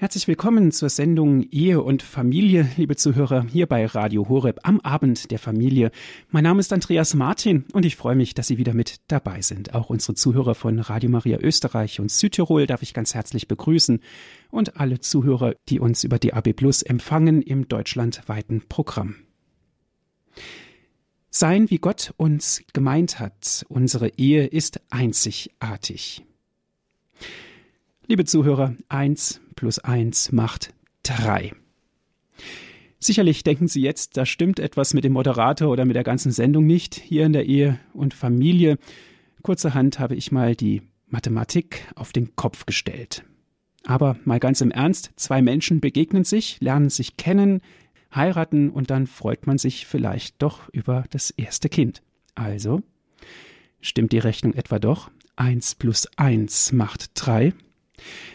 Herzlich willkommen zur Sendung Ehe und Familie, liebe Zuhörer, hier bei Radio Horeb am Abend der Familie. Mein Name ist Andreas Martin und ich freue mich, dass Sie wieder mit dabei sind. Auch unsere Zuhörer von Radio Maria Österreich und Südtirol darf ich ganz herzlich begrüßen und alle Zuhörer, die uns über DAB Plus empfangen im deutschlandweiten Programm. Sein, wie Gott uns gemeint hat, unsere Ehe ist einzigartig. Liebe Zuhörer, eins plus eins macht drei. Sicherlich denken Sie jetzt, da stimmt etwas mit dem Moderator oder mit der ganzen Sendung nicht hier in der Ehe und Familie. Kurzerhand habe ich mal die Mathematik auf den Kopf gestellt. Aber mal ganz im Ernst, zwei Menschen begegnen sich, lernen sich kennen, heiraten und dann freut man sich vielleicht doch über das erste Kind. Also, stimmt die Rechnung etwa doch? Eins plus eins macht drei.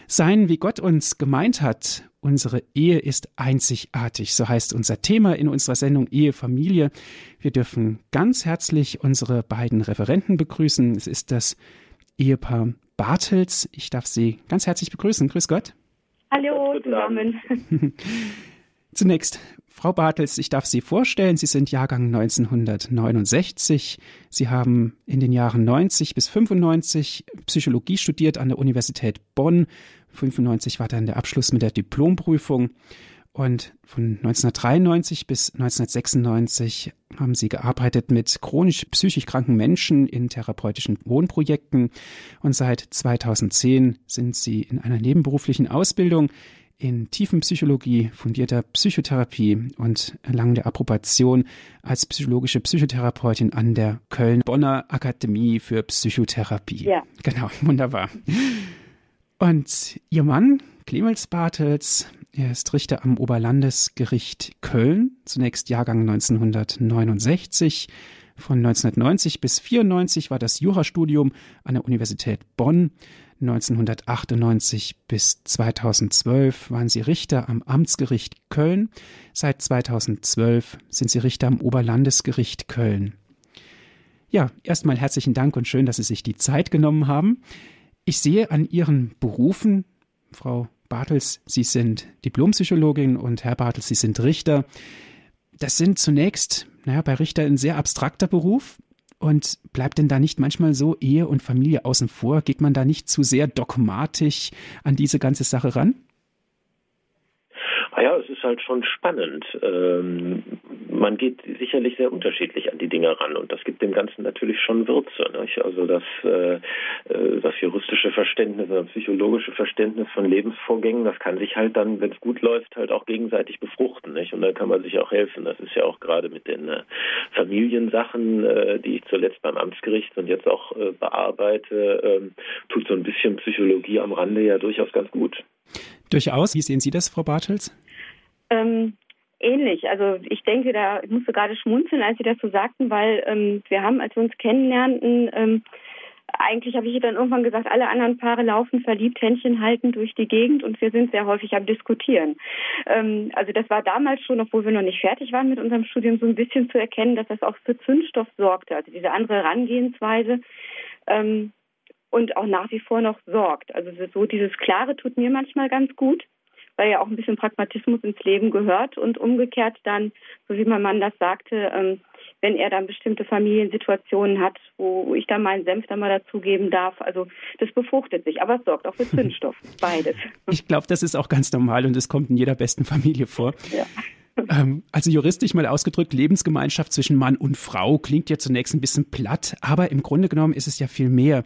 Sein, wie Gott uns gemeint hat, unsere Ehe ist einzigartig, so heißt unser Thema in unserer Sendung Ehe, Familie. Wir dürfen ganz herzlich unsere beiden Referenten begrüßen. Es ist das Ehepaar Bartels. Ich darf Sie ganz herzlich begrüßen. Grüß Gott. Hallo zusammen. Zunächst, Frau Bartels, ich darf Sie vorstellen. Sie sind Jahrgang 1969. Sie haben in den Jahren 90 bis 95 Psychologie studiert an der Universität Bonn. 95 war dann der Abschluss mit der Diplomprüfung. Und von 1993 bis 1996 haben sie gearbeitet mit chronisch psychisch kranken Menschen in therapeutischen Wohnprojekten. Und seit 2010 sind sie in einer nebenberuflichen Ausbildung in Tiefenpsychologie, fundierter Psychotherapie und erlangende Approbation als psychologische Psychotherapeutin an der Köln-Bonner Akademie für Psychotherapie. Ja. Genau, wunderbar. Und ihr Mann, Clemens Bartels, er ist Richter am Oberlandesgericht Köln, zunächst Jahrgang 1969. Von 1990 bis 1994 war das Jurastudium an der Universität Bonn. 1998 bis 2012 waren Sie Richter am Amtsgericht Köln. Seit 2012 sind Sie Richter am Oberlandesgericht Köln. Ja, erstmal herzlichen Dank und schön, dass Sie sich die Zeit genommen haben. Ich sehe an Ihren Berufen, Frau Bartels, Sie sind Diplompsychologin und Herr Bartels, Sie sind Richter. Das sind zunächst, naja, bei Richter ein sehr abstrakter Beruf, und bleibt denn da nicht manchmal so Ehe und Familie außen vor? Geht man da nicht zu sehr dogmatisch an diese ganze Sache ran? Ah ja, es ist halt schon spannend. Ähm, man geht sicherlich sehr unterschiedlich an die Dinge ran und das gibt dem Ganzen natürlich schon Würze. Nicht? Also das, äh, äh, das juristische Verständnis, das psychologische Verständnis von Lebensvorgängen, das kann sich halt dann, wenn es gut läuft, halt auch gegenseitig befruchten. Nicht? Und da kann man sich auch helfen. Das ist ja auch gerade mit den äh, Familiensachen, äh, die ich zuletzt beim Amtsgericht und jetzt auch äh, bearbeite, ähm, tut so ein bisschen Psychologie am Rande ja durchaus ganz gut. Durchaus. Wie sehen Sie das, Frau Bartels? Ähm, ähnlich. Also ich denke, da ich musste gerade schmunzeln, als Sie das so sagten, weil ähm, wir haben, als wir uns kennenlernten, ähm, eigentlich habe ich dann irgendwann gesagt, alle anderen Paare laufen verliebt, Händchen halten durch die Gegend und wir sind sehr häufig am Diskutieren. Ähm, also das war damals schon, obwohl wir noch nicht fertig waren mit unserem Studium, so ein bisschen zu erkennen, dass das auch für Zündstoff sorgte. Also diese andere Herangehensweise. Ähm, und auch nach wie vor noch sorgt. Also so dieses Klare tut mir manchmal ganz gut weil ja auch ein bisschen Pragmatismus ins Leben gehört und umgekehrt dann, so wie mein Mann das sagte, ähm, wenn er dann bestimmte Familiensituationen hat, wo ich dann meinen Senf dann mal dazugeben darf. Also das befruchtet sich, aber es sorgt auch für Zündstoff, beides. Ich glaube, das ist auch ganz normal und es kommt in jeder besten Familie vor. Ja. Ähm, also juristisch mal ausgedrückt, Lebensgemeinschaft zwischen Mann und Frau klingt ja zunächst ein bisschen platt, aber im Grunde genommen ist es ja viel mehr.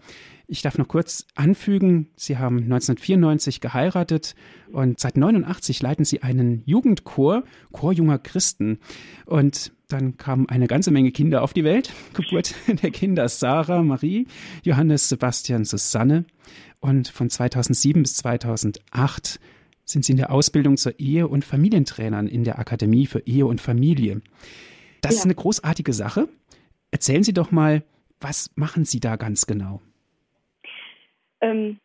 Ich darf noch kurz anfügen, Sie haben 1994 geheiratet und seit 89 leiten Sie einen Jugendchor, Chor junger Christen. Und dann kamen eine ganze Menge Kinder auf die Welt. Geburt der Kinder Sarah, Marie, Johannes, Sebastian, Susanne. Und von 2007 bis 2008 sind Sie in der Ausbildung zur Ehe- und Familientrainern in der Akademie für Ehe und Familie. Das ja. ist eine großartige Sache. Erzählen Sie doch mal, was machen Sie da ganz genau? Ähm,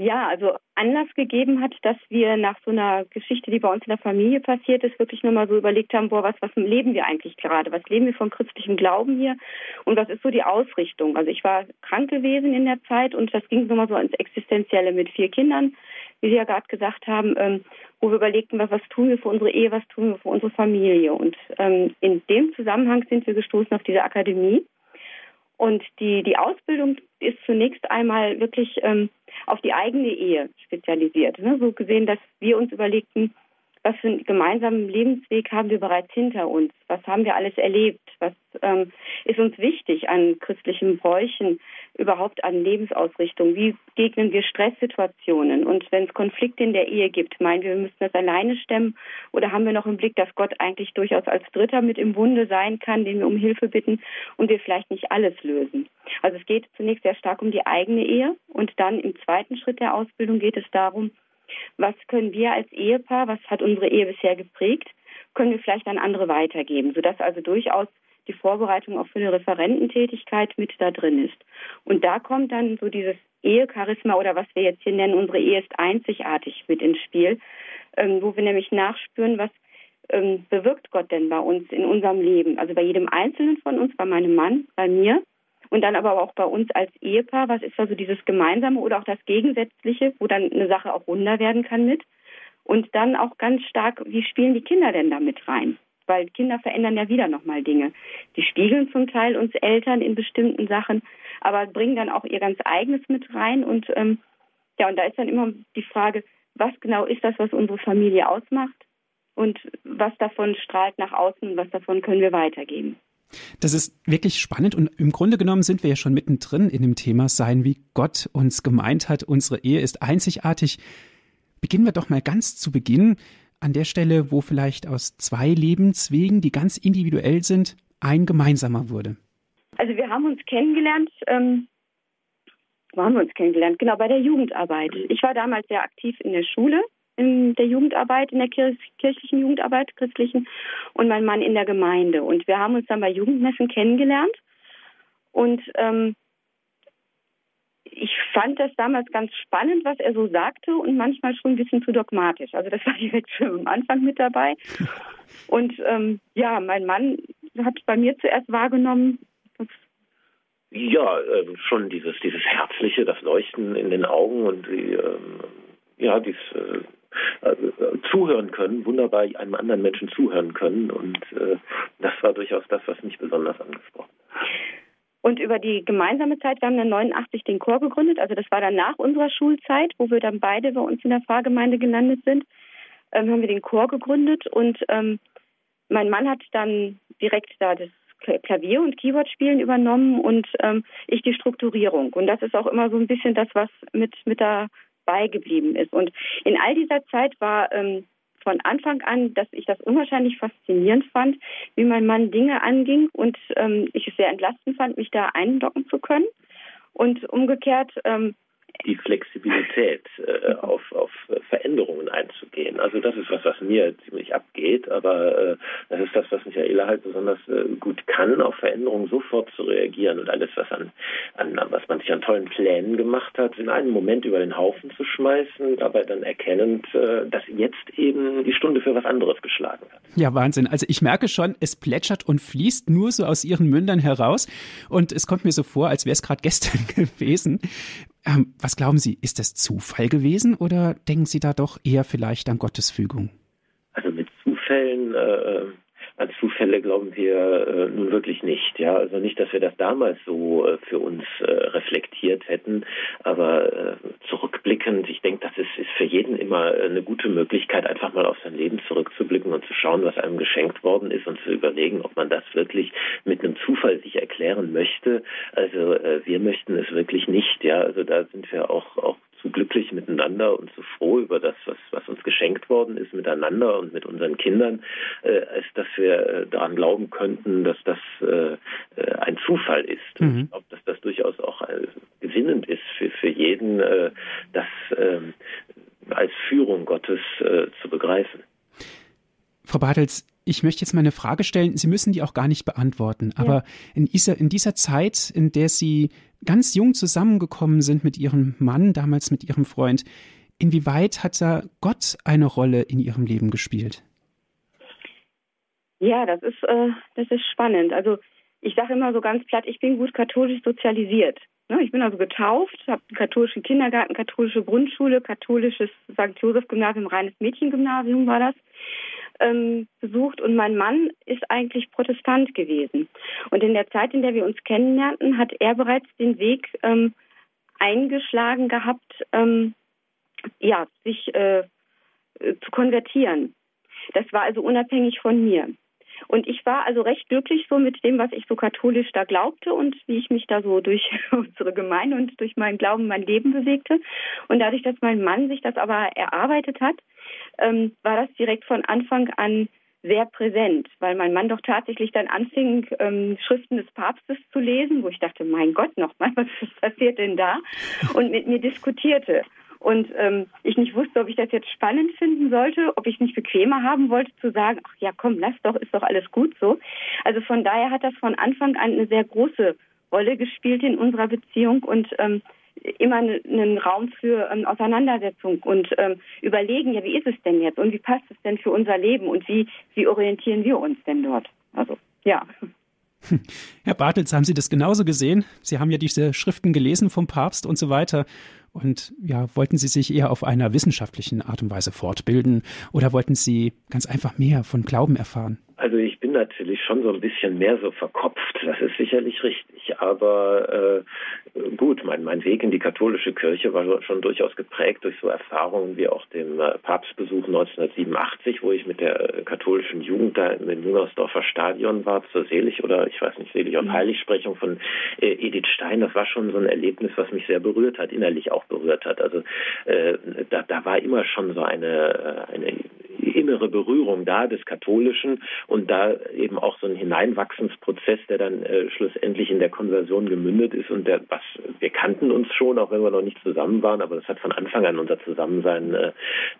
ja, also Anlass gegeben hat, dass wir nach so einer Geschichte, die bei uns in der Familie passiert ist, wirklich nur mal so überlegt haben, boah, was, was leben wir eigentlich gerade? Was leben wir von christlichem Glauben hier? Und was ist so die Ausrichtung? Also ich war krank gewesen in der Zeit und das ging so mal so ins Existenzielle mit vier Kindern, wie Sie ja gerade gesagt haben, ähm, wo wir überlegten, was, was tun wir für unsere Ehe, was tun wir für unsere Familie. Und ähm, in dem Zusammenhang sind wir gestoßen auf diese Akademie. Und die, die Ausbildung ist zunächst einmal wirklich ähm, auf die eigene Ehe spezialisiert. Ne? So gesehen, dass wir uns überlegten, was für einen gemeinsamen Lebensweg haben wir bereits hinter uns? Was haben wir alles erlebt? Was ähm, ist uns wichtig an christlichen Bräuchen, überhaupt an Lebensausrichtung? Wie begegnen wir Stresssituationen? Und wenn es Konflikte in der Ehe gibt, meinen wir, wir müssen das alleine stemmen? Oder haben wir noch im Blick, dass Gott eigentlich durchaus als Dritter mit im Bunde sein kann, den wir um Hilfe bitten und wir vielleicht nicht alles lösen? Also es geht zunächst sehr stark um die eigene Ehe und dann im zweiten Schritt der Ausbildung geht es darum, was können wir als Ehepaar, was hat unsere Ehe bisher geprägt, können wir vielleicht an andere weitergeben, sodass also durchaus die Vorbereitung auch für eine Referententätigkeit mit da drin ist. Und da kommt dann so dieses Ehecharisma oder was wir jetzt hier nennen, unsere Ehe ist einzigartig mit ins Spiel, ähm, wo wir nämlich nachspüren, was ähm, bewirkt Gott denn bei uns in unserem Leben, also bei jedem Einzelnen von uns, bei meinem Mann, bei mir und dann aber auch bei uns als Ehepaar, was ist also dieses Gemeinsame oder auch das Gegensätzliche, wo dann eine Sache auch runder werden kann mit. Und dann auch ganz stark, wie spielen die Kinder denn da mit rein? Weil Kinder verändern ja wieder nochmal Dinge. Die spiegeln zum Teil uns Eltern in bestimmten Sachen, aber bringen dann auch ihr ganz eigenes mit rein. Und ähm, ja, und da ist dann immer die Frage, was genau ist das, was unsere Familie ausmacht? Und was davon strahlt nach außen, was davon können wir weitergeben? Das ist wirklich spannend und im Grunde genommen sind wir ja schon mittendrin in dem Thema sein, wie Gott uns gemeint hat. Unsere Ehe ist einzigartig. Beginnen wir doch mal ganz zu Beginn an der Stelle, wo vielleicht aus zwei Lebenswegen, die ganz individuell sind, ein gemeinsamer wurde. Also wir haben uns kennengelernt, ähm, wo haben wir uns kennengelernt? Genau, bei der Jugendarbeit. Ich war damals sehr aktiv in der Schule in der Jugendarbeit, in der kirchlichen Jugendarbeit, christlichen, und mein Mann in der Gemeinde. Und wir haben uns dann bei Jugendmessen kennengelernt. Und ähm, ich fand das damals ganz spannend, was er so sagte und manchmal schon ein bisschen zu dogmatisch. Also das war direkt schon am Anfang mit dabei. Und ähm, ja, mein Mann hat bei mir zuerst wahrgenommen, ja, äh, schon dieses, dieses Herzliche, das Leuchten in den Augen und die, ähm, ja, dieses äh, zuhören können, wunderbar einem anderen Menschen zuhören können. Und äh, das war durchaus das, was mich besonders angesprochen hat. Und über die gemeinsame Zeit, wir haben dann 89 den Chor gegründet, also das war dann nach unserer Schulzeit, wo wir dann beide bei uns in der Pfarrgemeinde gelandet sind, ähm, haben wir den Chor gegründet und ähm, mein Mann hat dann direkt da das Klavier- und Keyboard-Spielen übernommen und ähm, ich die Strukturierung. Und das ist auch immer so ein bisschen das, was mit, mit der beigeblieben ist. Und in all dieser Zeit war ähm, von Anfang an, dass ich das unwahrscheinlich faszinierend fand, wie mein Mann Dinge anging und ähm, ich es sehr entlastend fand, mich da eindocken zu können. Und umgekehrt ähm, die Flexibilität äh, auf, auf Veränderungen einzugehen. Also das ist was, was mir ziemlich abgeht, aber äh, das ist das, was Michaela halt besonders äh, gut kann, auf Veränderungen sofort zu reagieren und alles, was an, an was man sich an tollen Plänen gemacht hat, in einem Moment über den Haufen zu schmeißen, dabei dann erkennend, äh, dass jetzt eben die Stunde für was anderes geschlagen hat. Ja, Wahnsinn. Also ich merke schon, es plätschert und fließt nur so aus ihren Mündern heraus und es kommt mir so vor, als wäre es gerade gestern gewesen. Ähm, was glauben Sie, ist das Zufall gewesen oder denken Sie da doch eher vielleicht an Gottes Fügung? Also mit Zufällen äh, an Zufälle glauben wir äh, nun wirklich nicht. Ja, also nicht, dass wir das damals so äh, für uns äh, reflektiert hätten, aber äh, zurückblickend, ich denke, das ist, ist für jeden immer eine gute Möglichkeit, einfach mal auf sein Leben zurückzublicken und zu schauen, was einem geschenkt worden ist und zu überlegen, ob man das wirklich mit einem Zufall sich erklären möchte. Also äh, wir möchten es wirklich nicht. Ja, also da sind wir auch auch zu glücklich miteinander und zu froh über das, was, was uns geschenkt worden ist miteinander und mit unseren Kindern, äh, als dass wir äh, daran glauben könnten, dass das äh, äh ein Zufall ist. Mhm. ich glaube, dass das durchaus auch äh, gewinnend ist für, für jeden, äh, das ähm, als Führung Gottes zu begreifen. Frau Bartels, ich möchte jetzt mal eine Frage stellen. Sie müssen die auch gar nicht beantworten. Aber ja. in, dieser, in dieser Zeit, in der Sie ganz jung zusammengekommen sind mit Ihrem Mann, damals mit Ihrem Freund, inwieweit hat da Gott eine Rolle in Ihrem Leben gespielt? Ja, das ist, äh, das ist spannend. Also ich sage immer so ganz platt, ich bin gut katholisch sozialisiert. Ne? Ich bin also getauft, habe einen katholischen Kindergarten, katholische Grundschule, katholisches St. Josef-Gymnasium, reines Mädchengymnasium war das, ähm, besucht. Und mein Mann ist eigentlich Protestant gewesen. Und in der Zeit, in der wir uns kennenlernten, hat er bereits den Weg ähm, eingeschlagen gehabt, ähm, ja, sich äh, zu konvertieren. Das war also unabhängig von mir. Und ich war also recht glücklich so mit dem, was ich so katholisch da glaubte und wie ich mich da so durch unsere Gemeinde und durch meinen Glauben mein Leben bewegte. Und dadurch, dass mein Mann sich das aber erarbeitet hat, ähm, war das direkt von Anfang an sehr präsent, weil mein Mann doch tatsächlich dann anfing, ähm, Schriften des Papstes zu lesen, wo ich dachte, mein Gott, nochmal, was passiert denn da? Und mit mir diskutierte und ähm, ich nicht wusste, ob ich das jetzt spannend finden sollte, ob ich es nicht bequemer haben wollte zu sagen, ach ja, komm, lass doch, ist doch alles gut so. Also von daher hat das von Anfang an eine sehr große Rolle gespielt in unserer Beziehung und ähm, immer einen Raum für ähm, Auseinandersetzung und ähm, überlegen, ja, wie ist es denn jetzt und wie passt es denn für unser Leben und wie, wie orientieren wir uns denn dort? Also, ja. Herr Bartels, haben Sie das genauso gesehen? Sie haben ja diese Schriften gelesen vom Papst und so weiter. Und ja, wollten Sie sich eher auf einer wissenschaftlichen Art und Weise fortbilden oder wollten Sie ganz einfach mehr von Glauben erfahren? Also ich bin natürlich schon so ein bisschen mehr so verkopft, das ist sicherlich richtig. Aber äh, gut, mein, mein Weg in die katholische Kirche war schon durchaus geprägt durch so Erfahrungen wie auch dem äh, Papstbesuch 1987, wo ich mit der äh, katholischen Jugend da im Jüngersdorfer Stadion war, zur Selig oder ich weiß nicht, Selig auf mhm. Heiligsprechung von äh, Edith Stein. Das war schon so ein Erlebnis, was mich sehr berührt hat, innerlich auch berührt hat. Also äh, da, da war immer schon so eine, äh, eine innere Berührung da des Katholischen und da eben auch so ein Hineinwachsensprozess, der dann äh, schlussendlich in der Konversion gemündet ist und der, was wir kannten uns schon, auch wenn wir noch nicht zusammen waren, aber das hat von Anfang an unser Zusammensein äh,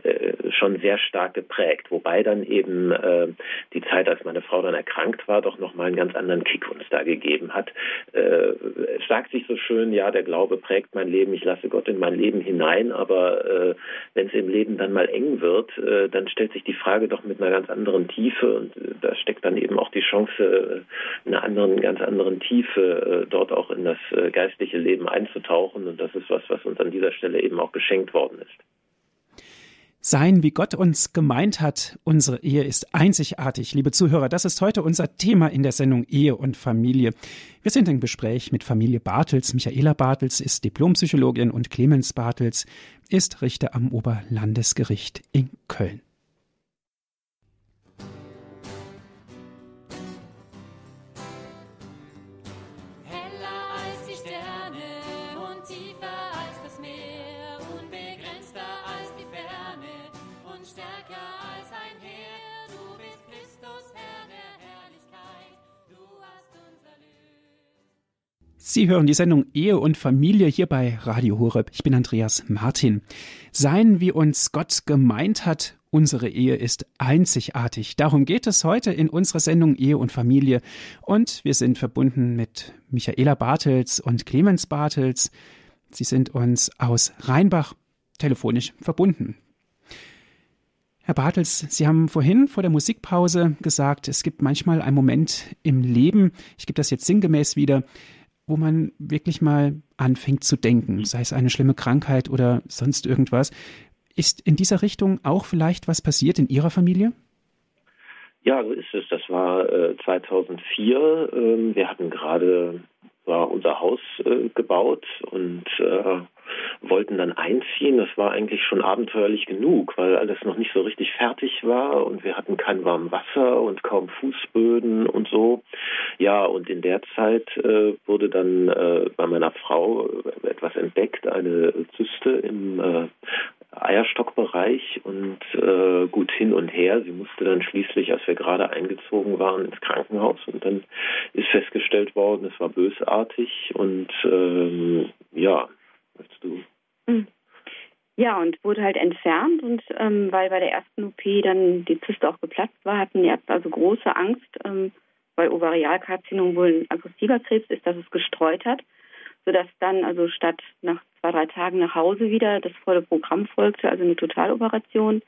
äh, schon sehr stark geprägt. Wobei dann eben äh, die Zeit, als meine Frau dann erkrankt war, doch nochmal einen ganz anderen Kick uns da gegeben hat. Äh, es sagt sich so schön, ja, der Glaube prägt mein Leben, ich lasse Gott in mein Leben hinein, aber äh, wenn es im Leben dann mal eng wird, dann stellt sich die Frage doch mit einer ganz anderen Tiefe und äh, da steckt dann eben auch die Chance, äh, in einer anderen, ganz anderen Tiefe äh, dort auch in das geistliche Leben einzutauchen und das ist was, was uns an dieser Stelle eben auch geschenkt worden ist. Sein, wie Gott uns gemeint hat, unsere Ehe ist einzigartig. Liebe Zuhörer, das ist heute unser Thema in der Sendung Ehe und Familie. Wir sind im Gespräch mit Familie Bartels. Michaela Bartels ist Diplompsychologin und Clemens Bartels ist Richter am Oberlandesgericht in Köln. Sie hören die Sendung Ehe und Familie hier bei Radio Horeb. Ich bin Andreas Martin. Sein, wie uns Gott gemeint hat, unsere Ehe ist einzigartig. Darum geht es heute in unserer Sendung Ehe und Familie. Und wir sind verbunden mit Michaela Bartels und Clemens Bartels. Sie sind uns aus Rheinbach telefonisch verbunden. Herr Bartels, Sie haben vorhin vor der Musikpause gesagt, es gibt manchmal einen Moment im Leben, ich gebe das jetzt sinngemäß wieder, wo man wirklich mal anfängt zu denken, mhm. sei es eine schlimme Krankheit oder sonst irgendwas. Ist in dieser Richtung auch vielleicht was passiert in Ihrer Familie? Ja, so ist es. Das war äh, 2004. Ähm, wir hatten gerade war unser Haus äh, gebaut und äh, wollten dann einziehen. Das war eigentlich schon abenteuerlich genug, weil alles noch nicht so richtig fertig war und wir hatten kein warmes Wasser und kaum Fußböden und so. Ja, und in der Zeit äh, wurde dann äh, bei meiner Frau etwas entdeckt, eine Zyste im äh, Eierstockbereich und äh, gut hin und her. Sie musste dann schließlich, als wir gerade eingezogen waren, ins Krankenhaus und dann ist festgestellt worden, es war bösartig und ähm, ja, möchtest du? Hm. Ja, und wurde halt entfernt und ähm, weil bei der ersten OP dann die Zyste auch geplatzt war, hatten die Ärzte also große Angst, ähm, weil Ovarialkarzinom wohl ein aggressiver Krebs ist, dass es gestreut hat sodass dann also statt nach zwei, drei Tagen nach Hause wieder das volle Programm folgte, also eine Totaloperation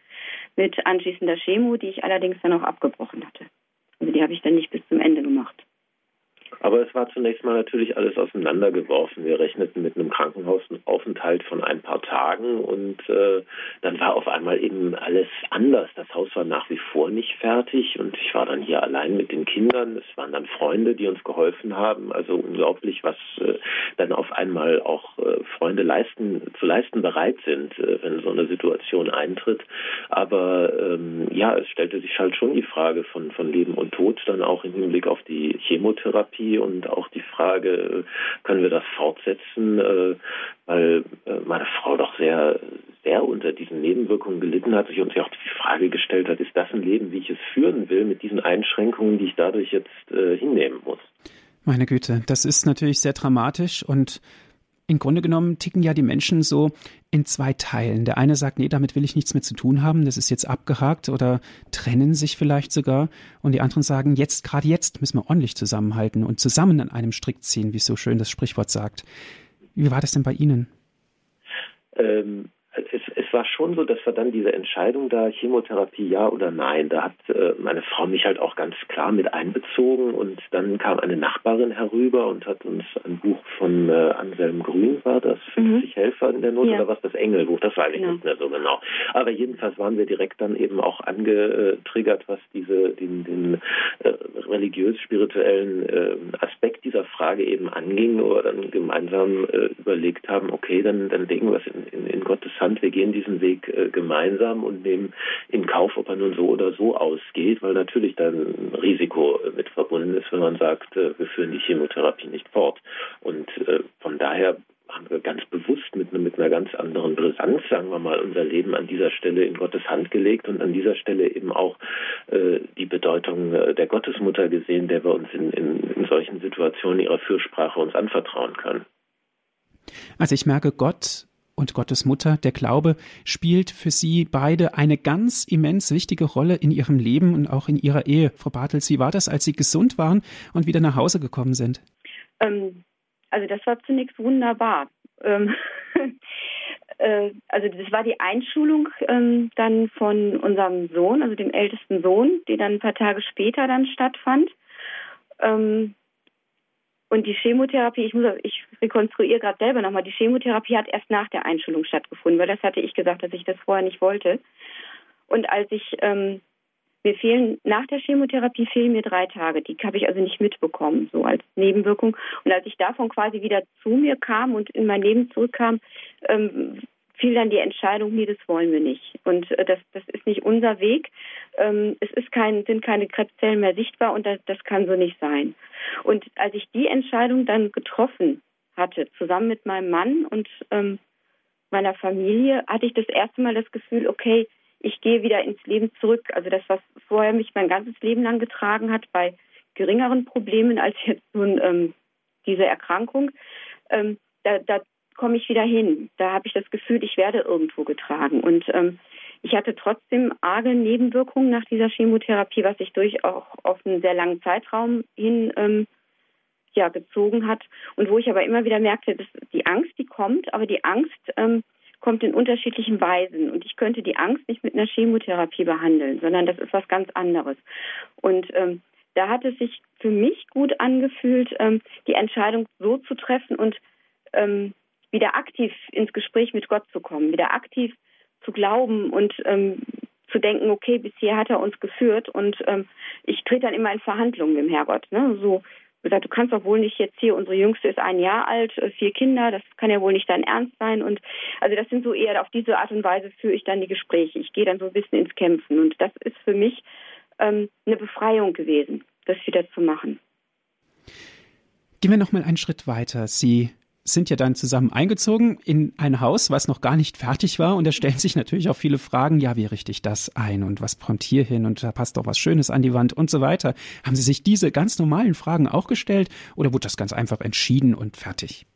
mit anschließender Chemo, die ich allerdings dann auch abgebrochen hatte. Also die habe ich dann nicht bis zum Ende gemacht. Aber es war zunächst mal natürlich alles auseinandergeworfen. Wir rechneten mit einem Krankenhausaufenthalt von ein paar Tagen und äh, dann war auf einmal eben alles anders. Das Haus war nach wie vor nicht fertig und ich war dann hier allein mit den Kindern. Es waren dann Freunde, die uns geholfen haben. Also unglaublich, was äh, dann auf einmal auch äh, Freunde leisten, zu leisten bereit sind, äh, wenn so eine Situation eintritt. Aber ähm, ja, es stellte sich halt schon die Frage von, von Leben und Tod dann auch im Hinblick auf die Chemotherapie und auch die Frage, können wir das fortsetzen, äh, weil äh, meine Frau doch sehr, sehr unter diesen Nebenwirkungen gelitten hat, sich uns ja auch die Frage gestellt hat, ist das ein Leben, wie ich es führen will, mit diesen Einschränkungen, die ich dadurch jetzt äh, hinnehmen muss? Meine Güte, das ist natürlich sehr dramatisch und im Grunde genommen ticken ja die Menschen so in zwei Teilen. Der eine sagt, nee, damit will ich nichts mehr zu tun haben, das ist jetzt abgehakt oder trennen sich vielleicht sogar. Und die anderen sagen, jetzt, gerade jetzt müssen wir ordentlich zusammenhalten und zusammen an einem Strick ziehen, wie so schön das Sprichwort sagt. Wie war das denn bei Ihnen? Ähm, es, es war schon so, dass wir dann diese Entscheidung da, Chemotherapie ja oder nein, da hat äh, meine Frau mich halt auch ganz klar mit einbezogen und dann kam eine Nachbarin herüber und hat uns ein Buch von äh, Anselm Grün, war das, 50 mhm. Helfer in der Not ja. oder was, das Engelbuch, das weiß ich genau. nicht mehr so genau. Aber jedenfalls waren wir direkt dann eben auch angetriggert, was diese, den, den äh, religiös-spirituellen äh, Aspekt dieser Frage eben anging, wir dann gemeinsam äh, überlegt haben, okay, dann, dann legen wir es in, in, in Gottes Hand, wir gehen diesen Weg äh, gemeinsam und nehmen in Kauf, ob er nun so oder so ausgeht, weil natürlich dann ein Risiko äh, mit verbunden ist, wenn man sagt, äh, wir führen die Chemotherapie nicht fort. Und äh, von daher haben wir ganz bewusst mit, mit einer ganz anderen Brisanz, sagen wir mal, unser Leben an dieser Stelle in Gottes Hand gelegt und an dieser Stelle eben auch äh, die Bedeutung äh, der Gottesmutter gesehen, der wir uns in, in, in solchen Situationen ihrer Fürsprache uns anvertrauen können. Also ich merke, Gott und Gottes Mutter, der Glaube, spielt für Sie beide eine ganz immens wichtige Rolle in Ihrem Leben und auch in Ihrer Ehe. Frau Bartels, wie war das, als Sie gesund waren und wieder nach Hause gekommen sind? Ähm, also das war zunächst wunderbar. Ähm, äh, also das war die Einschulung ähm, dann von unserem Sohn, also dem ältesten Sohn, die dann ein paar Tage später dann stattfand. Ähm, und die Chemotherapie, ich muss, ich rekonstruiere gerade selber nochmal, die Chemotherapie hat erst nach der Einschulung stattgefunden, weil das hatte ich gesagt, dass ich das vorher nicht wollte. Und als ich, ähm, mir fehlen, nach der Chemotherapie fehlen mir drei Tage, die habe ich also nicht mitbekommen, so als Nebenwirkung. Und als ich davon quasi wieder zu mir kam und in mein Leben zurückkam, ähm, fiel dann die Entscheidung, nee, das wollen wir nicht. Und äh, das, das ist nicht unser Weg. Ähm, es ist kein, sind keine Krebszellen mehr sichtbar und das, das kann so nicht sein. Und als ich die Entscheidung dann getroffen hatte, zusammen mit meinem Mann und ähm, meiner Familie, hatte ich das erste Mal das Gefühl, okay, ich gehe wieder ins Leben zurück. Also das, was vorher mich mein ganzes Leben lang getragen hat, bei geringeren Problemen als jetzt nun ähm, diese Erkrankung, ähm, da, da komme ich wieder hin. Da habe ich das Gefühl, ich werde irgendwo getragen. Und ähm, ich hatte trotzdem arge Nebenwirkungen nach dieser Chemotherapie, was sich durch auch auf einen sehr langen Zeitraum hin ähm, ja, gezogen hat. Und wo ich aber immer wieder merkte, dass die Angst, die kommt, aber die Angst ähm, kommt in unterschiedlichen Weisen. Und ich könnte die Angst nicht mit einer Chemotherapie behandeln, sondern das ist was ganz anderes. Und ähm, da hat es sich für mich gut angefühlt, ähm, die Entscheidung so zu treffen und ähm, wieder aktiv ins Gespräch mit Gott zu kommen, wieder aktiv zu glauben und ähm, zu denken, okay, bisher hat er uns geführt und ähm, ich trete dann immer in Verhandlungen mit dem Herrgott. Ne? So gesagt, du kannst doch wohl nicht jetzt hier, unsere Jüngste ist ein Jahr alt, äh, vier Kinder, das kann ja wohl nicht dein Ernst sein. Und also das sind so eher auf diese Art und Weise führe ich dann die Gespräche. Ich gehe dann so ein bisschen ins Kämpfen. Und das ist für mich ähm, eine Befreiung gewesen, das wieder zu machen. Gehen wir noch mal einen Schritt weiter. Sie sind ja dann zusammen eingezogen in ein Haus, was noch gar nicht fertig war. Und da stellen sich natürlich auch viele Fragen, ja, wie richte ich das ein und was kommt hier hin und da passt doch was Schönes an die Wand und so weiter. Haben Sie sich diese ganz normalen Fragen auch gestellt oder wurde das ganz einfach entschieden und fertig?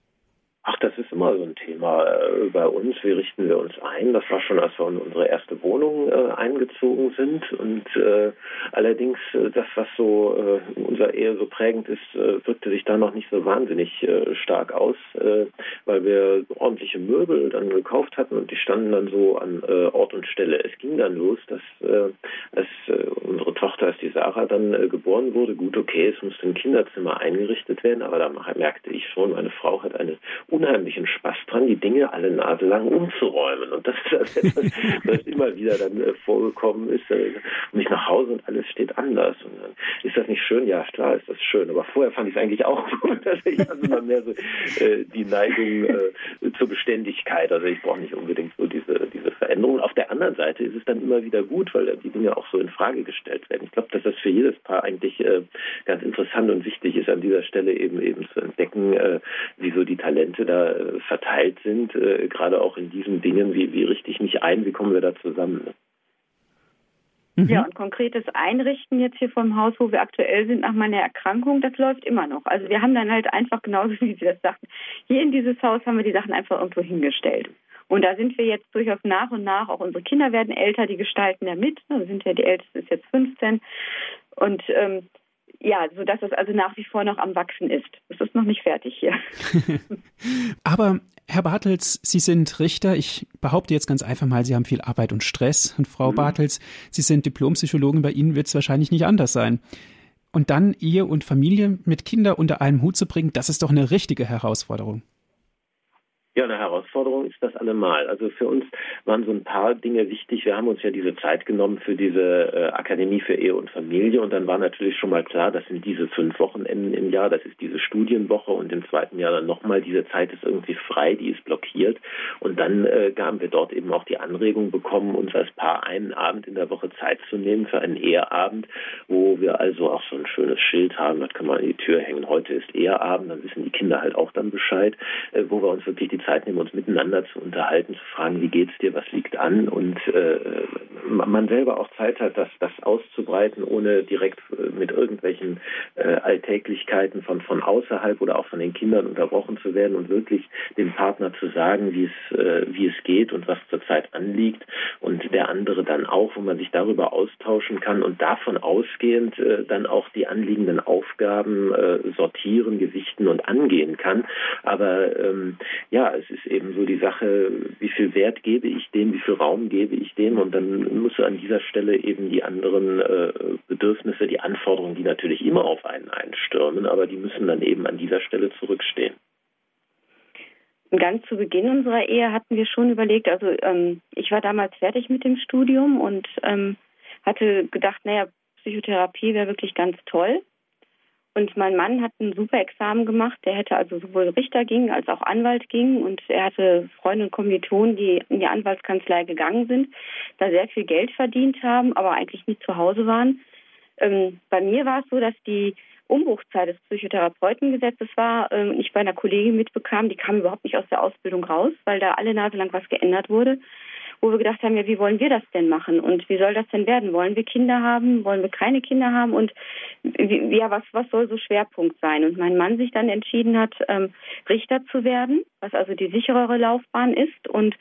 Ach, das ist immer so ein Thema äh, bei uns. Wie richten wir uns ein? Das war schon, als wir in unsere erste Wohnung äh, eingezogen sind und äh, allerdings äh, das, was so äh, in unserer Ehe so prägend ist, wirkte sich da noch nicht so wahnsinnig stark aus, weil wir ordentliche Möbel dann gekauft hatten und die standen dann so an Ort und Stelle. Es ging dann los, dass äh, unsere Tochter, als die Sarah dann geboren wurde, gut, okay, es musste ein Kinderzimmer eingerichtet werden, aber da merkte ich schon, meine Frau hat einen unheimlichen Spaß dran, die Dinge alle naselang umzuräumen. Und das ist etwas, was immer wieder dann äh, vorgekommen ist. Äh, und ich nach Hause und alles steht anders. Und dann ist das nicht schön? Ja, klar ist das schön. Aber vorher fand ich es eigentlich auch gut. Also ich hatte immer mehr so äh, die Neigung äh, zur Beständigkeit. Also ich brauche nicht unbedingt so diese, diese Veränderung. Auf der anderen Seite ist es dann immer wieder gut, weil die Dinge auch so in Frage gestellt werden. Ich glaube, dass das für jedes Paar eigentlich äh, ganz interessant und wichtig ist, an dieser Stelle eben eben zu entdecken, äh, wie so die Talente da äh, verteilt sind, äh, gerade auch in diesen Dingen, wie, wie richte ich mich ein, wie kommen wir da zusammen. Mhm. Ja, und konkretes Einrichten jetzt hier vom Haus, wo wir aktuell sind nach meiner Erkrankung, das läuft immer noch. Also wir haben dann halt einfach genauso, wie Sie das sagten, hier in dieses Haus haben wir die Sachen einfach irgendwo hingestellt. Und da sind wir jetzt durchaus nach und nach, auch unsere Kinder werden älter, die gestalten ja mit. Also sind ja die Älteste ist jetzt 15. Und ähm, ja, so dass es also nach wie vor noch am Wachsen ist. Es ist noch nicht fertig hier. Aber Herr Bartels, Sie sind Richter. Ich behaupte jetzt ganz einfach mal, Sie haben viel Arbeit und Stress. Und Frau mhm. Bartels, Sie sind Diplompsychologin. Bei Ihnen wird es wahrscheinlich nicht anders sein. Und dann Ehe und Familie mit Kindern unter einem Hut zu bringen, das ist doch eine richtige Herausforderung. Ja, eine Herausforderung ist das allemal. Also für uns waren so ein paar Dinge wichtig. Wir haben uns ja diese Zeit genommen für diese äh, Akademie für Ehe und Familie und dann war natürlich schon mal klar, das sind diese fünf Wochenenden im Jahr, das ist diese Studienwoche und im zweiten Jahr dann nochmal, diese Zeit ist irgendwie frei, die ist blockiert. Und dann äh, haben wir dort eben auch die Anregung bekommen, uns als Paar einen Abend in der Woche Zeit zu nehmen für einen Eheabend, wo wir also auch so ein schönes Schild haben, das kann man an die Tür hängen. Heute ist Eheabend, dann wissen die Kinder halt auch dann Bescheid, äh, wo wir uns wirklich die Zeit nehmen, uns miteinander zu unterhalten, zu fragen, wie geht's dir, was liegt an und äh, man selber auch Zeit hat, das, das auszubreiten, ohne direkt äh, mit irgendwelchen äh, Alltäglichkeiten von, von außerhalb oder auch von den Kindern unterbrochen zu werden und wirklich dem Partner zu sagen, wie es, äh, wie es geht und was zurzeit anliegt und der andere dann auch, wo man sich darüber austauschen kann und davon ausgehend äh, dann auch die anliegenden Aufgaben äh, sortieren, gewichten und angehen kann. Aber ähm, ja, es ist eben so die Sache, wie viel Wert gebe ich dem, wie viel Raum gebe ich dem und dann muss an dieser Stelle eben die anderen äh, Bedürfnisse, die Anforderungen, die natürlich immer auf einen einstürmen, aber die müssen dann eben an dieser Stelle zurückstehen. Ganz zu Beginn unserer Ehe hatten wir schon überlegt, also ähm, ich war damals fertig mit dem Studium und ähm, hatte gedacht, naja, Psychotherapie wäre wirklich ganz toll. Und mein Mann hat ein super Examen gemacht. Der hätte also sowohl Richter ging als auch Anwalt ging. Und er hatte Freunde und Kommilitonen, die in die Anwaltskanzlei gegangen sind, da sehr viel Geld verdient haben, aber eigentlich nicht zu Hause waren. Ähm, bei mir war es so, dass die Umbruchzeit des Psychotherapeutengesetzes war, ähm, ich bei einer Kollegin mitbekam, die kam überhaupt nicht aus der Ausbildung raus, weil da alle Nase lang was geändert wurde wo wir gedacht haben, ja, wie wollen wir das denn machen und wie soll das denn werden? Wollen wir Kinder haben? Wollen wir keine Kinder haben? Und wie, ja, was, was soll so Schwerpunkt sein? Und mein Mann sich dann entschieden hat, ähm, Richter zu werden, was also die sicherere Laufbahn ist. Und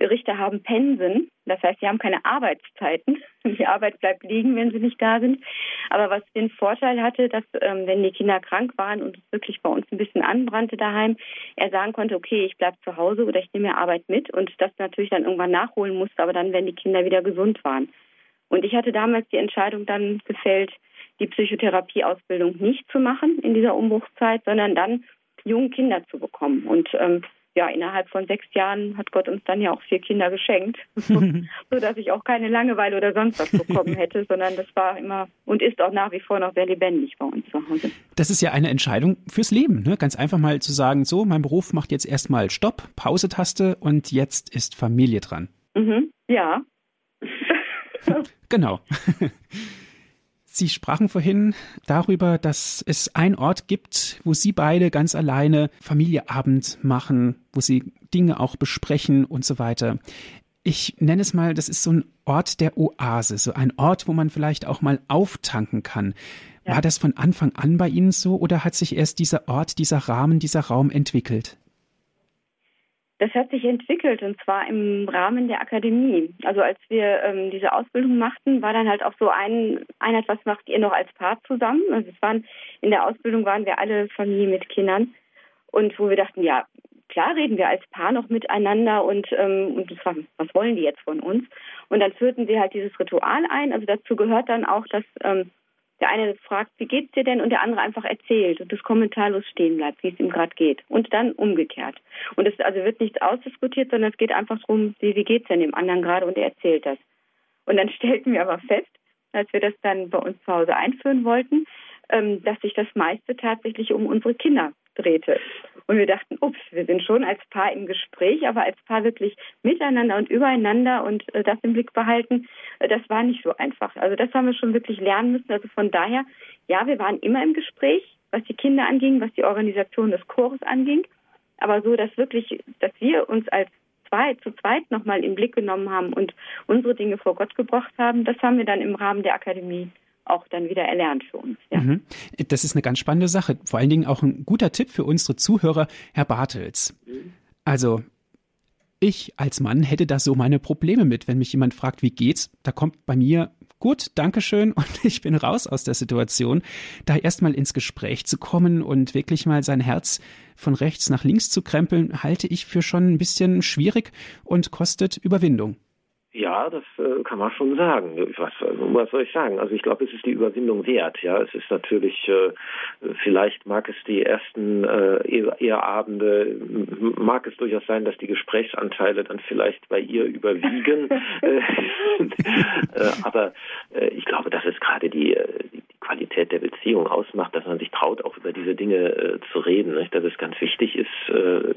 Richter haben Pensen, das heißt, sie haben keine Arbeitszeiten. Die Arbeit bleibt liegen, wenn sie nicht da sind. Aber was den Vorteil hatte, dass ähm, wenn die Kinder krank waren und es wirklich bei uns ein bisschen anbrannte daheim, er sagen konnte, okay, ich bleibe zu Hause oder ich nehme mir Arbeit mit und das natürlich dann irgendwann nachholen musste, aber dann, wenn die Kinder wieder gesund waren. Und ich hatte damals die Entscheidung dann gefällt, die Psychotherapieausbildung nicht zu machen in dieser Umbruchszeit, sondern dann junge Kinder zu bekommen. Und ähm, ja, innerhalb von sechs Jahren hat Gott uns dann ja auch vier Kinder geschenkt, so dass ich auch keine Langeweile oder sonst was bekommen hätte, sondern das war immer und ist auch nach wie vor noch sehr lebendig bei uns zu Hause. Das ist ja eine Entscheidung fürs Leben, ne? ganz einfach mal zu sagen, so, mein Beruf macht jetzt erstmal Stopp, Pause-Taste und jetzt ist Familie dran. Mhm, ja. genau. Sie sprachen vorhin darüber, dass es einen Ort gibt, wo Sie beide ganz alleine Familieabend machen, wo Sie Dinge auch besprechen und so weiter. Ich nenne es mal, das ist so ein Ort der Oase, so ein Ort, wo man vielleicht auch mal auftanken kann. Ja. War das von Anfang an bei Ihnen so oder hat sich erst dieser Ort, dieser Rahmen, dieser Raum entwickelt? Das hat sich entwickelt und zwar im Rahmen der Akademie. Also als wir ähm, diese Ausbildung machten, war dann halt auch so ein Einheit, was macht ihr noch als Paar zusammen? Also es waren in der Ausbildung waren wir alle Familie mit Kindern und wo wir dachten, ja klar reden wir als Paar noch miteinander und ähm, und was, was wollen die jetzt von uns? Und dann führten sie halt dieses Ritual ein. Also dazu gehört dann auch, dass ähm, der eine fragt, wie geht's dir denn? Und der andere einfach erzählt und das kommentarlos stehen bleibt, wie es ihm gerade geht. Und dann umgekehrt. Und es also wird nichts ausdiskutiert, sondern es geht einfach darum, wie, wie geht's denn dem anderen gerade und er erzählt das. Und dann stellten wir aber fest, als wir das dann bei uns zu Hause einführen wollten, ähm, dass sich das meiste tatsächlich um unsere Kinder drehte. Und wir dachten, ups, wir sind schon als Paar im Gespräch, aber als Paar wirklich miteinander und übereinander und äh, das im Blick behalten, äh, das war nicht so einfach. Also das haben wir schon wirklich lernen müssen. Also von daher, ja, wir waren immer im Gespräch, was die Kinder anging, was die Organisation des Chores anging. Aber so, dass wirklich, dass wir uns als zwei, zu zweit nochmal im Blick genommen haben und unsere Dinge vor Gott gebracht haben, das haben wir dann im Rahmen der Akademie auch dann wieder erlernt für uns. Ja. Mhm. Das ist eine ganz spannende Sache. Vor allen Dingen auch ein guter Tipp für unsere Zuhörer, Herr Bartels. Also ich als Mann hätte da so meine Probleme mit, wenn mich jemand fragt, wie geht's? Da kommt bei mir gut, Dankeschön und ich bin raus aus der Situation. Da erstmal ins Gespräch zu kommen und wirklich mal sein Herz von rechts nach links zu krempeln, halte ich für schon ein bisschen schwierig und kostet Überwindung. Ja, das äh, kann man schon sagen. Was, was soll ich sagen? Also ich glaube, es ist die Überwindung wert. Ja, es ist natürlich, äh, vielleicht mag es die ersten äh, Eheabende, mag es durchaus sein, dass die Gesprächsanteile dann vielleicht bei ihr überwiegen. Äh, äh, aber äh, ich glaube, das ist gerade die, die Qualität der Beziehung ausmacht, dass man sich traut, auch über diese Dinge zu reden. Nicht? Dass es ganz wichtig ist,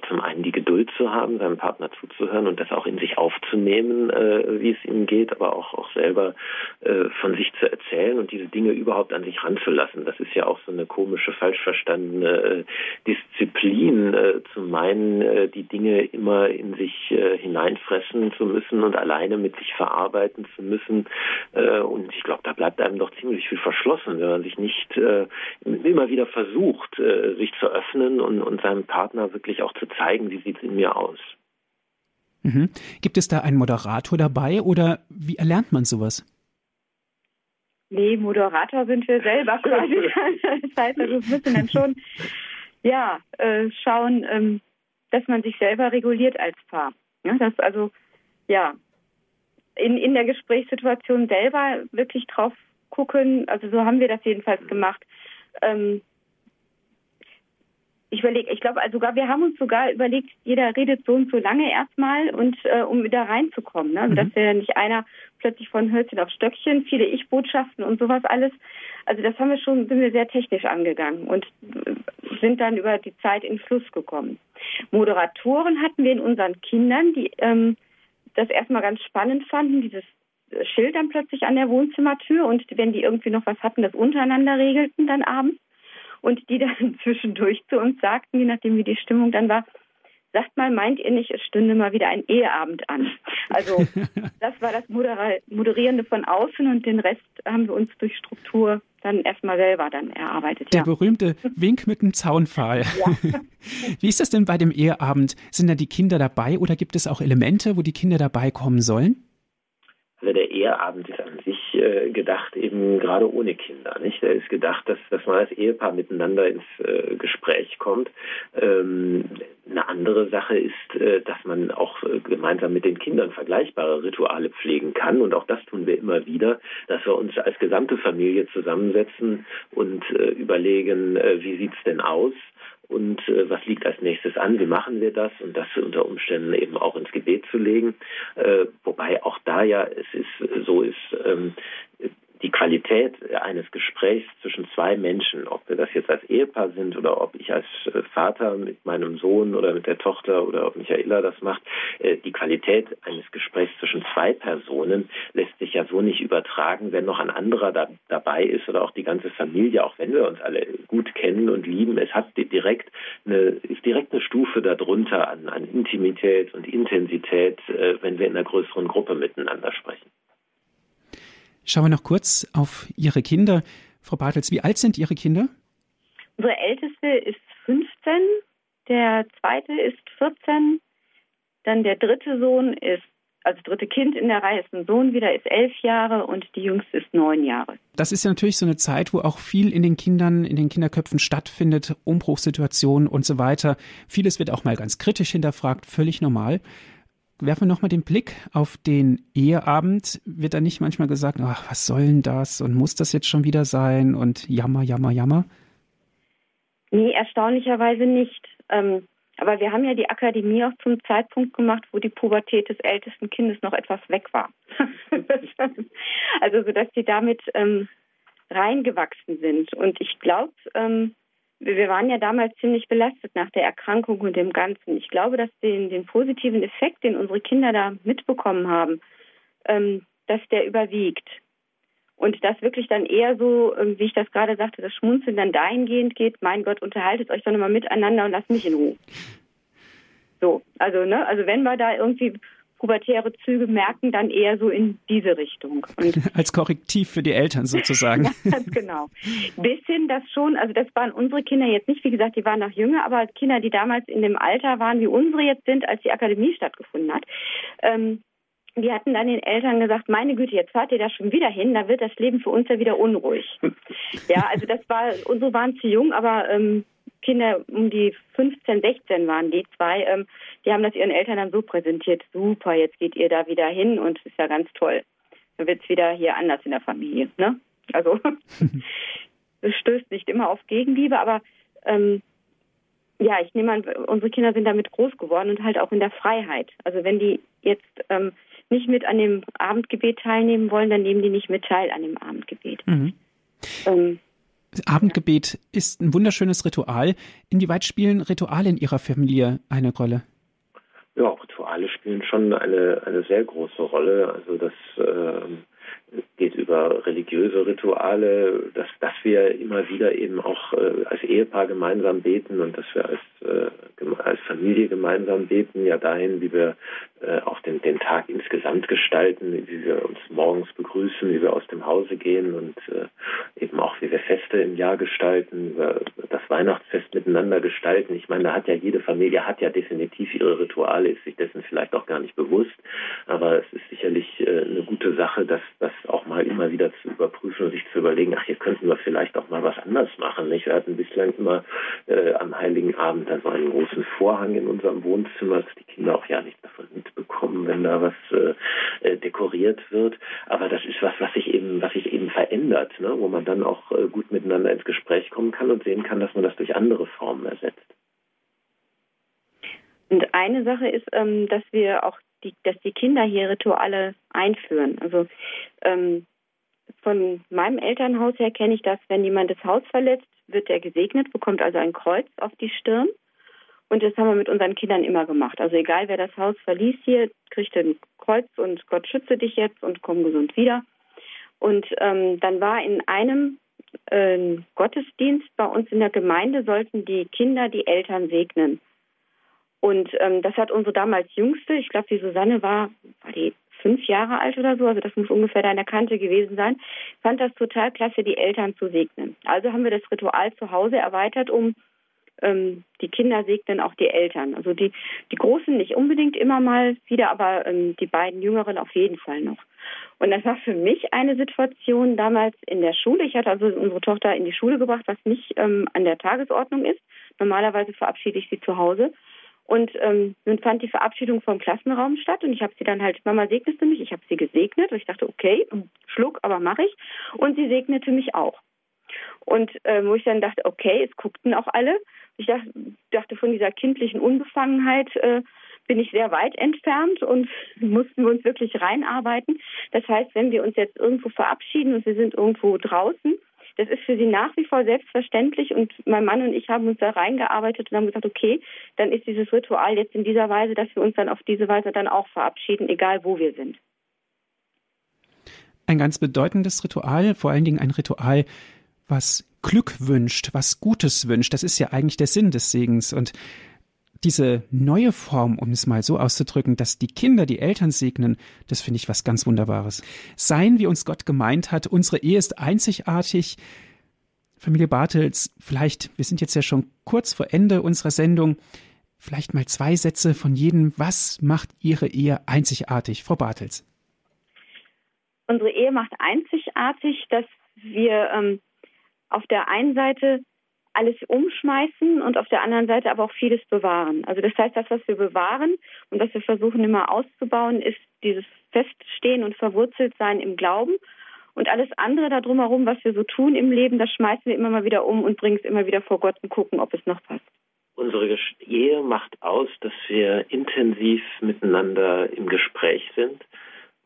zum einen die Geduld zu haben, seinem Partner zuzuhören und das auch in sich aufzunehmen, äh, wie es ihm geht, aber auch, auch selber äh, von sich zu erzählen und diese Dinge überhaupt an sich ranzulassen. Das ist ja auch so eine komische, falsch verstandene äh, Disziplin, äh, zu meinen, die Dinge immer in sich hineinfressen zu müssen und alleine mit sich verarbeiten zu müssen. und ich glaube, da bleibt einem doch ziemlich viel verschlossen wenn man sich nicht äh, immer wieder versucht, äh, sich zu öffnen und, und seinem Partner wirklich auch zu zeigen, wie sieht es in mir aus. Mhm. Gibt es da einen Moderator dabei oder wie erlernt man sowas? Nee, Moderator sind wir selber quasi. das heißt, also wir müssen dann schon ja, äh, schauen, ähm, dass man sich selber reguliert als Paar. Ja, das also, ja, in, in der Gesprächssituation selber wirklich drauf gucken. Also so haben wir das jedenfalls gemacht. Ähm, ich überlege, ich glaube sogar, wir haben uns sogar überlegt, jeder redet so und so lange erstmal und äh, um wieder reinzukommen. Ne? Also mhm. dass wir nicht einer plötzlich von Hölzchen auf Stöckchen, viele Ich-Botschaften und sowas alles. Also das haben wir schon, sind wir sehr technisch angegangen und sind dann über die Zeit in Fluss gekommen. Moderatoren hatten wir in unseren Kindern, die ähm, das erstmal ganz spannend fanden, dieses Schild dann plötzlich an der Wohnzimmertür und wenn die irgendwie noch was hatten, das untereinander regelten dann abends und die dann zwischendurch zu uns sagten, je nachdem wie die Stimmung dann war, sagt mal, meint ihr nicht, es stünde mal wieder ein Eheabend an? Also das war das Moderierende von außen und den Rest haben wir uns durch Struktur dann erstmal selber dann erarbeitet. Der ja. berühmte Wink mit dem Zaunpfahl. Ja. Wie ist das denn bei dem Eheabend? Sind da die Kinder dabei oder gibt es auch Elemente, wo die Kinder dabei kommen sollen? Also der Eheabend ist äh, gedacht eben gerade ohne Kinder. Nicht? Er ist gedacht, dass, dass man als Ehepaar miteinander ins äh, Gespräch kommt. Ähm, eine andere Sache ist, äh, dass man auch äh, gemeinsam mit den Kindern vergleichbare Rituale pflegen kann. Und auch das tun wir immer wieder, dass wir uns als gesamte Familie zusammensetzen und äh, überlegen, wie sieht's denn aus? Und äh, was liegt als nächstes an, wie machen wir das und das unter Umständen eben auch ins Gebet zu legen. Äh, wobei auch da ja es ist so ist, ähm, die Qualität eines Gesprächs zwischen zwei Menschen, ob wir das jetzt als Ehepaar sind oder ob ich als äh, Vater mit meinem Sohn oder mit der Tochter oder ob Michaela das macht, äh, die Qualität eines Gesprächs zwischen zwei Personen lässt sich ja so nicht übertragen, wenn noch ein anderer da, dabei ist oder auch die ganze Familie, auch wenn wir uns alle gut kennen und lieben. Es hat direkt eine, ist direkt eine Stufe darunter an, an Intimität und Intensität, äh, wenn wir in einer größeren Gruppe miteinander sprechen. Schauen wir noch kurz auf Ihre Kinder. Frau Bartels, wie alt sind Ihre Kinder? Unsere älteste ist 15, der zweite ist 14, Dann der dritte Sohn ist also dritte Kind in der Reihe ist ein Sohn wieder, ist elf Jahre und die jüngste ist neun Jahre. Das ist ja natürlich so eine Zeit, wo auch viel in den Kindern, in den Kinderköpfen stattfindet, Umbruchssituationen und so weiter. Vieles wird auch mal ganz kritisch hinterfragt, völlig normal. Werfen wir nochmal den Blick auf den Eheabend. Wird da nicht manchmal gesagt, ach, was soll denn das und muss das jetzt schon wieder sein und jammer, jammer, jammer? Nee, erstaunlicherweise nicht. Ähm, aber wir haben ja die Akademie auch zum Zeitpunkt gemacht, wo die Pubertät des ältesten Kindes noch etwas weg war. also so, dass sie damit ähm, reingewachsen sind. Und ich glaube, ähm, wir waren ja damals ziemlich belastet nach der Erkrankung und dem Ganzen. Ich glaube, dass den, den positiven Effekt, den unsere Kinder da mitbekommen haben, ähm, dass der überwiegt. Und das wirklich dann eher so, ähm, wie ich das gerade sagte, das Schmunzeln dann dahingehend geht, mein Gott, unterhaltet euch doch nochmal miteinander und lasst mich in Ruhe. So, also, ne, also wenn wir da irgendwie pubertäre Züge merken, dann eher so in diese Richtung. Und Als Korrektiv für die Eltern sozusagen. ja, genau. Bis hin das schon, also das waren unsere Kinder jetzt nicht, wie gesagt, die waren noch jünger, aber Kinder, die damals in dem Alter waren, wie unsere jetzt sind, als die Akademie stattgefunden hat, ähm, die hatten dann den Eltern gesagt, meine Güte, jetzt fahrt ihr da schon wieder hin, da wird das Leben für uns ja wieder unruhig. ja, also das war, unsere waren zu jung, aber ähm, Kinder um die 15, 16 waren die zwei, ähm, die haben das ihren Eltern dann so präsentiert, super, jetzt geht ihr da wieder hin und ist ja ganz toll. Dann wird es wieder hier anders in der Familie. Ne? Also es stößt nicht immer auf Gegenliebe, aber ähm, ja, ich nehme an, unsere Kinder sind damit groß geworden und halt auch in der Freiheit. Also wenn die jetzt ähm, nicht mit an dem Abendgebet teilnehmen wollen, dann nehmen die nicht mit teil an dem Abendgebet. Mhm. Ähm, Abendgebet ist ein wunderschönes Ritual. Inwieweit spielen Rituale in Ihrer Familie eine Rolle? Ja, Rituale spielen schon eine, eine sehr große Rolle. Also das äh, geht über religiöse Rituale, dass, dass wir immer wieder eben auch äh, als Ehepaar gemeinsam beten und dass wir als, äh, als Familie gemeinsam beten, ja dahin, wie wir äh, auch den, den Tag insgesamt gestalten, wie wir uns morgens begrüßen, wie wir aus dem Hause gehen und äh, eben auch, wie wir Feste im Jahr gestalten, wie wir das Weihnachtsfest miteinander gestalten. Ich meine, da hat ja jede Familie hat ja definitiv ihre Rituale, ist sich dessen vielleicht auch gar nicht bewusst, aber es ist sicherlich äh, eine gute Sache, dass das auch mal immer wieder zu überprüfen und sich zu überlegen, ach, hier könnten wir vielleicht auch mal was anders machen. Nicht? Wir hatten bislang immer äh, am Heiligen Abend dann so einen großen Vorhang in unserem Wohnzimmer, dass die Kinder auch ja nicht davon mitbekommen, wenn da was äh, äh, dekoriert wird. Aber das ist was, was sich eben, was sich eben verändert, ne? wo man dann auch äh, gut miteinander ins Gespräch kommen kann und sehen kann, dass man das durch andere Formen ersetzt. Und eine Sache ist, ähm, dass wir auch die, dass die Kinder hier Rituale einführen. Also ähm, von meinem Elternhaus her kenne ich das, wenn jemand das Haus verletzt, wird er gesegnet, bekommt also ein Kreuz auf die Stirn. Und das haben wir mit unseren Kindern immer gemacht. Also egal, wer das Haus verließ hier, kriegt ein Kreuz und Gott schütze dich jetzt und komm gesund wieder. Und ähm, dann war in einem äh, Gottesdienst bei uns in der Gemeinde, sollten die Kinder die Eltern segnen. Und ähm, das hat unsere damals Jüngste, ich glaube, die Susanne war, war die fünf Jahre alt oder so, also das muss ungefähr da in der Kante gewesen sein, fand das total klasse, die Eltern zu segnen. Also haben wir das Ritual zu Hause erweitert, um ähm, die Kinder segnen auch die Eltern. Also die, die Großen nicht unbedingt immer mal wieder, aber ähm, die beiden Jüngeren auf jeden Fall noch. Und das war für mich eine Situation damals in der Schule. Ich hatte also unsere Tochter in die Schule gebracht, was nicht ähm, an der Tagesordnung ist. Normalerweise verabschiede ich sie zu Hause. Und ähm, nun fand die Verabschiedung vom Klassenraum statt und ich habe sie dann halt, Mama segnete mich, ich habe sie gesegnet und ich dachte, okay, Schluck, aber mache ich. Und sie segnete mich auch. Und äh, wo ich dann dachte, okay, es guckten auch alle. Ich dachte, dachte von dieser kindlichen Unbefangenheit äh, bin ich sehr weit entfernt und mussten wir uns wirklich reinarbeiten. Das heißt, wenn wir uns jetzt irgendwo verabschieden und wir sind irgendwo draußen, das ist für sie nach wie vor selbstverständlich und mein Mann und ich haben uns da reingearbeitet und haben gesagt, okay, dann ist dieses Ritual jetzt in dieser Weise, dass wir uns dann auf diese Weise dann auch verabschieden, egal wo wir sind. Ein ganz bedeutendes Ritual, vor allen Dingen ein Ritual, was Glück wünscht, was Gutes wünscht. Das ist ja eigentlich der Sinn des Segens. Und diese neue Form, um es mal so auszudrücken, dass die Kinder die Eltern segnen, das finde ich was ganz Wunderbares. Sein, wie uns Gott gemeint hat, unsere Ehe ist einzigartig. Familie Bartels, vielleicht, wir sind jetzt ja schon kurz vor Ende unserer Sendung, vielleicht mal zwei Sätze von jedem. Was macht Ihre Ehe einzigartig, Frau Bartels? Unsere Ehe macht einzigartig, dass wir ähm, auf der einen Seite alles umschmeißen und auf der anderen Seite aber auch vieles bewahren. Also das heißt, das, was wir bewahren und was wir versuchen immer auszubauen, ist dieses Feststehen und Verwurzeltsein im Glauben. Und alles andere da drumherum, was wir so tun im Leben, das schmeißen wir immer mal wieder um und bringen es immer wieder vor Gott und gucken, ob es noch passt. Unsere Ehe macht aus, dass wir intensiv miteinander im Gespräch sind.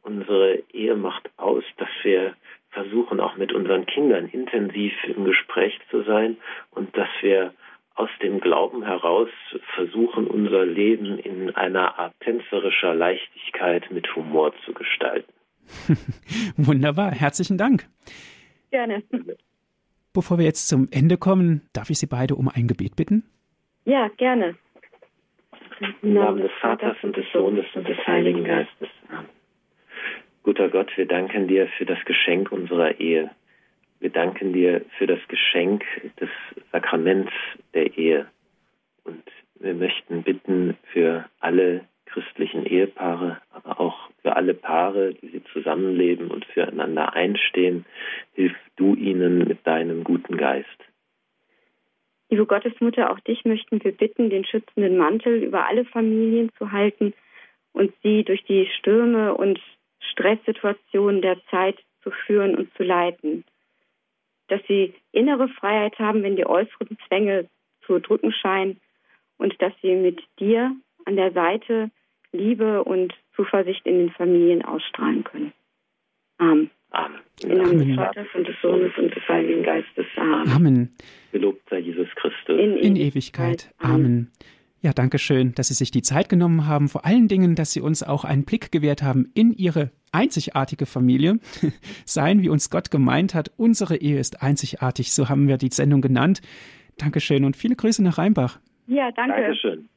Unsere Ehe macht aus, dass wir versuchen auch mit unseren Kindern intensiv im Gespräch zu sein und dass wir aus dem Glauben heraus versuchen, unser Leben in einer Art tänzerischer Leichtigkeit mit Humor zu gestalten. Wunderbar, herzlichen Dank. Gerne. Bevor wir jetzt zum Ende kommen, darf ich Sie beide um ein Gebet bitten? Ja, gerne. Im Namen des Vaters und des Sohnes und des Heiligen Geistes. Amen. Guter Gott, wir danken dir für das Geschenk unserer Ehe. Wir danken dir für das Geschenk des Sakraments der Ehe. Und wir möchten bitten für alle christlichen Ehepaare, aber auch für alle Paare, die sie zusammenleben und füreinander einstehen, hilf du ihnen mit deinem guten Geist. Liebe Gottesmutter, auch dich möchten wir bitten, den schützenden Mantel über alle Familien zu halten und sie durch die Stürme und Stresssituationen der Zeit zu führen und zu leiten. Dass sie innere Freiheit haben, wenn die äußeren Zwänge zu drücken scheinen und dass sie mit dir an der Seite Liebe und Zuversicht in den Familien ausstrahlen können. Amen. Amen. Im Namen des Vaters und des Sohnes und des Heiligen Geistes. Amen. Amen. Gelobt sei Jesus Christus. In, In Ewigkeit. Amen. Amen. Ja, danke schön, dass Sie sich die Zeit genommen haben. Vor allen Dingen, dass Sie uns auch einen Blick gewährt haben in Ihre einzigartige Familie. Sein, wie uns Gott gemeint hat. Unsere Ehe ist einzigartig. So haben wir die Sendung genannt. Dankeschön und viele Grüße nach Rheinbach. Ja, danke. Dankeschön.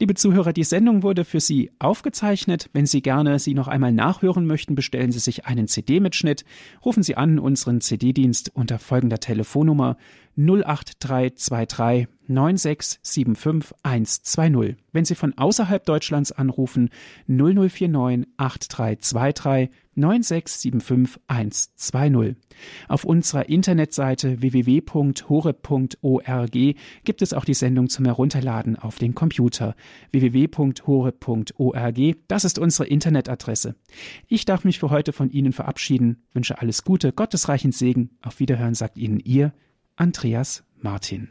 Liebe Zuhörer, die Sendung wurde für Sie aufgezeichnet. Wenn Sie gerne sie noch einmal nachhören möchten, bestellen Sie sich einen CD-Mitschnitt. Rufen Sie an unseren CD-Dienst unter folgender Telefonnummer 08323 9675120. Wenn Sie von außerhalb Deutschlands anrufen, 0049 8323 9675120. Auf unserer Internetseite www.hore.org gibt es auch die Sendung zum Herunterladen auf den Computer www.hore.org. Das ist unsere Internetadresse. Ich darf mich für heute von Ihnen verabschieden, wünsche alles Gute, gottesreichen Segen. Auf Wiederhören sagt Ihnen Ihr Andreas Martin.